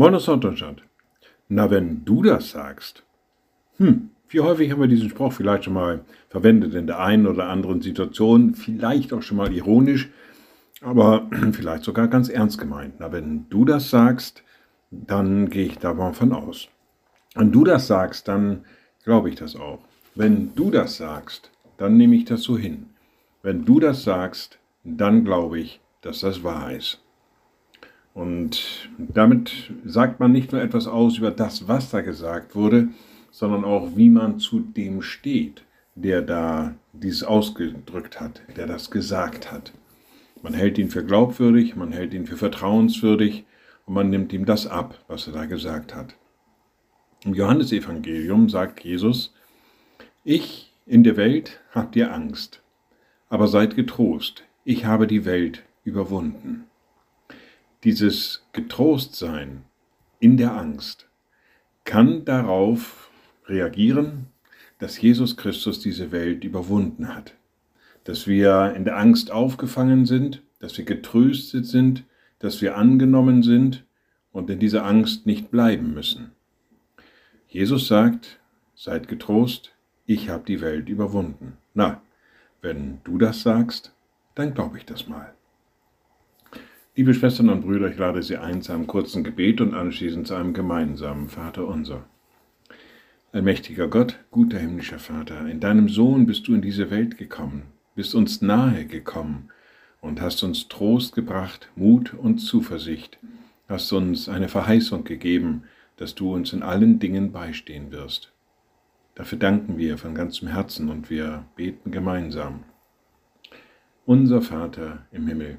Moin aus Norddeutschland. Na, wenn du das sagst. Hm, wie häufig haben wir diesen Spruch vielleicht schon mal verwendet in der einen oder anderen Situation, vielleicht auch schon mal ironisch, aber vielleicht sogar ganz ernst gemeint. Na, wenn du das sagst, dann gehe ich davon aus. Wenn du das sagst, dann glaube ich das auch. Wenn du das sagst, dann nehme ich das so hin. Wenn du das sagst, dann glaube ich, dass das wahr ist. Und damit sagt man nicht nur etwas aus über das, was da gesagt wurde, sondern auch, wie man zu dem steht, der da dies ausgedrückt hat, der das gesagt hat. Man hält ihn für glaubwürdig, man hält ihn für vertrauenswürdig und man nimmt ihm das ab, was er da gesagt hat. Im Johannesevangelium sagt Jesus, ich in der Welt habt ihr Angst, aber seid getrost, ich habe die Welt überwunden. Dieses Getrostsein in der Angst kann darauf reagieren, dass Jesus Christus diese Welt überwunden hat, dass wir in der Angst aufgefangen sind, dass wir getröstet sind, dass wir angenommen sind und in dieser Angst nicht bleiben müssen. Jesus sagt, seid getrost, ich habe die Welt überwunden. Na, wenn du das sagst, dann glaube ich das mal. Liebe Schwestern und Brüder, ich lade Sie ein zu einem kurzen Gebet und anschließend zu einem gemeinsamen Vater unser. Allmächtiger Gott, guter himmlischer Vater, in deinem Sohn bist du in diese Welt gekommen, bist uns nahe gekommen und hast uns Trost gebracht, Mut und Zuversicht, hast uns eine Verheißung gegeben, dass du uns in allen Dingen beistehen wirst. Dafür danken wir von ganzem Herzen und wir beten gemeinsam. Unser Vater im Himmel,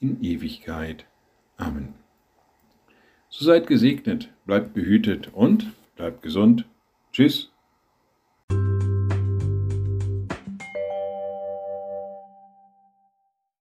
in Ewigkeit. Amen. So seid gesegnet, bleibt behütet und bleibt gesund. Tschüss.